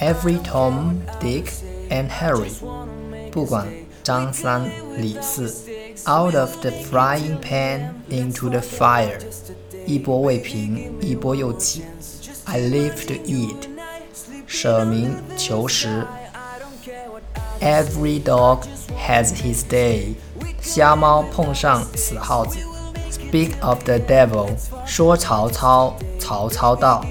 Every Tom, Dick, and Harry，不管张三李四，Out of the frying pan into the fire，一波未平，一波又起。I live to eat，舍民求食。Every dog has his day，瞎猫碰上死耗子。Speak of the devil，说曹操，曹操到。